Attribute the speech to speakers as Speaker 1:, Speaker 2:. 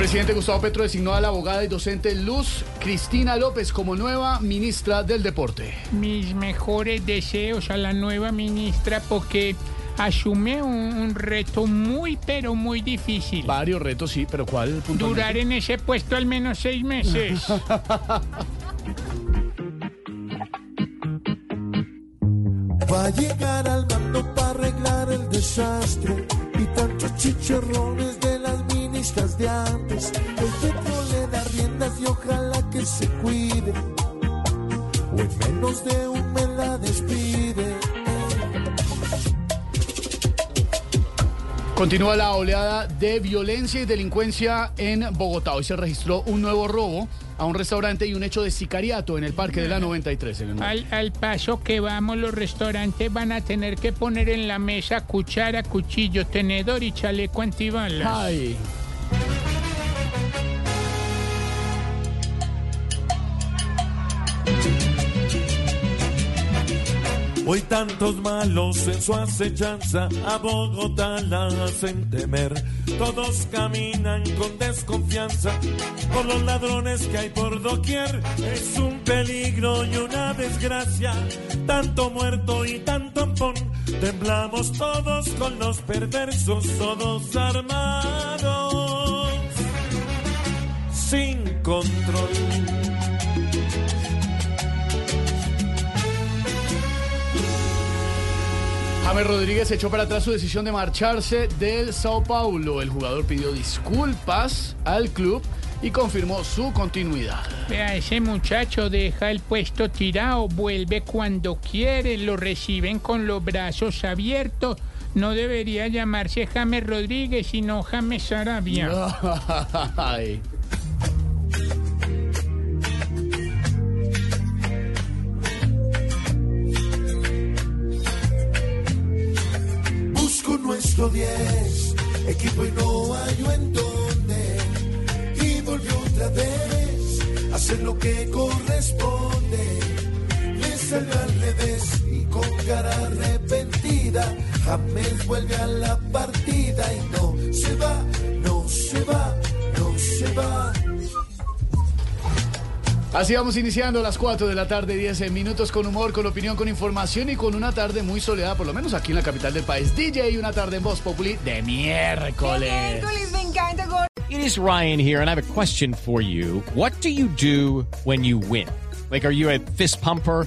Speaker 1: Presidente Gustavo Petro designó a la abogada y docente Luz Cristina López como nueva ministra del Deporte.
Speaker 2: Mis mejores deseos a la nueva ministra porque asume un, un reto muy pero muy difícil.
Speaker 1: Varios retos, sí, pero ¿cuál?
Speaker 2: Durar en ese puesto al menos seis meses.
Speaker 3: Va a llegar al mando para arreglar el desastre y tantos chicharrones de las ministras de antes. El Petro le da riendas y ojalá que se cuide. O en menos de un mes la despide.
Speaker 1: Continúa la oleada de violencia y delincuencia en Bogotá. Hoy se registró un nuevo robo a un restaurante y un hecho de sicariato en el Parque de la 93. en el
Speaker 2: Al, al paso que vamos, los restaurantes van a tener que poner en la mesa cuchara, cuchillo, tenedor y chaleco antibalas.
Speaker 1: Ay.
Speaker 3: Hoy tantos malos en su acechanza a Bogotá la hacen temer. Todos caminan con desconfianza por los ladrones que hay por doquier. Es un peligro y una desgracia, tanto muerto y tanto ampón. Temblamos todos con los perversos, todos armados,
Speaker 1: James Rodríguez echó para atrás su decisión de marcharse del Sao Paulo. El jugador pidió disculpas al club y confirmó su continuidad.
Speaker 2: Vea, ese muchacho deja el puesto tirado, vuelve cuando quiere, lo reciben con los brazos abiertos. No debería llamarse James Rodríguez, sino James Sarabia.
Speaker 1: Ay.
Speaker 3: Busco nuestro 10, equipo y no hallo en dónde. Y volvió otra vez a hacer lo que corresponde. Le salió al revés y con cara arrepentida. James vuelve a la partida y no se va, no se va, no se va.
Speaker 1: Así vamos iniciando las 4 de la tarde, 10 minutos con humor, con opinión, con información y con una tarde muy soleada, por lo menos aquí en la capital del país. DJ y una tarde en Voz Populi de miércoles.
Speaker 4: It is Ryan here, and I have a question for you. What do you do when you win? Like, are you a fist pumper?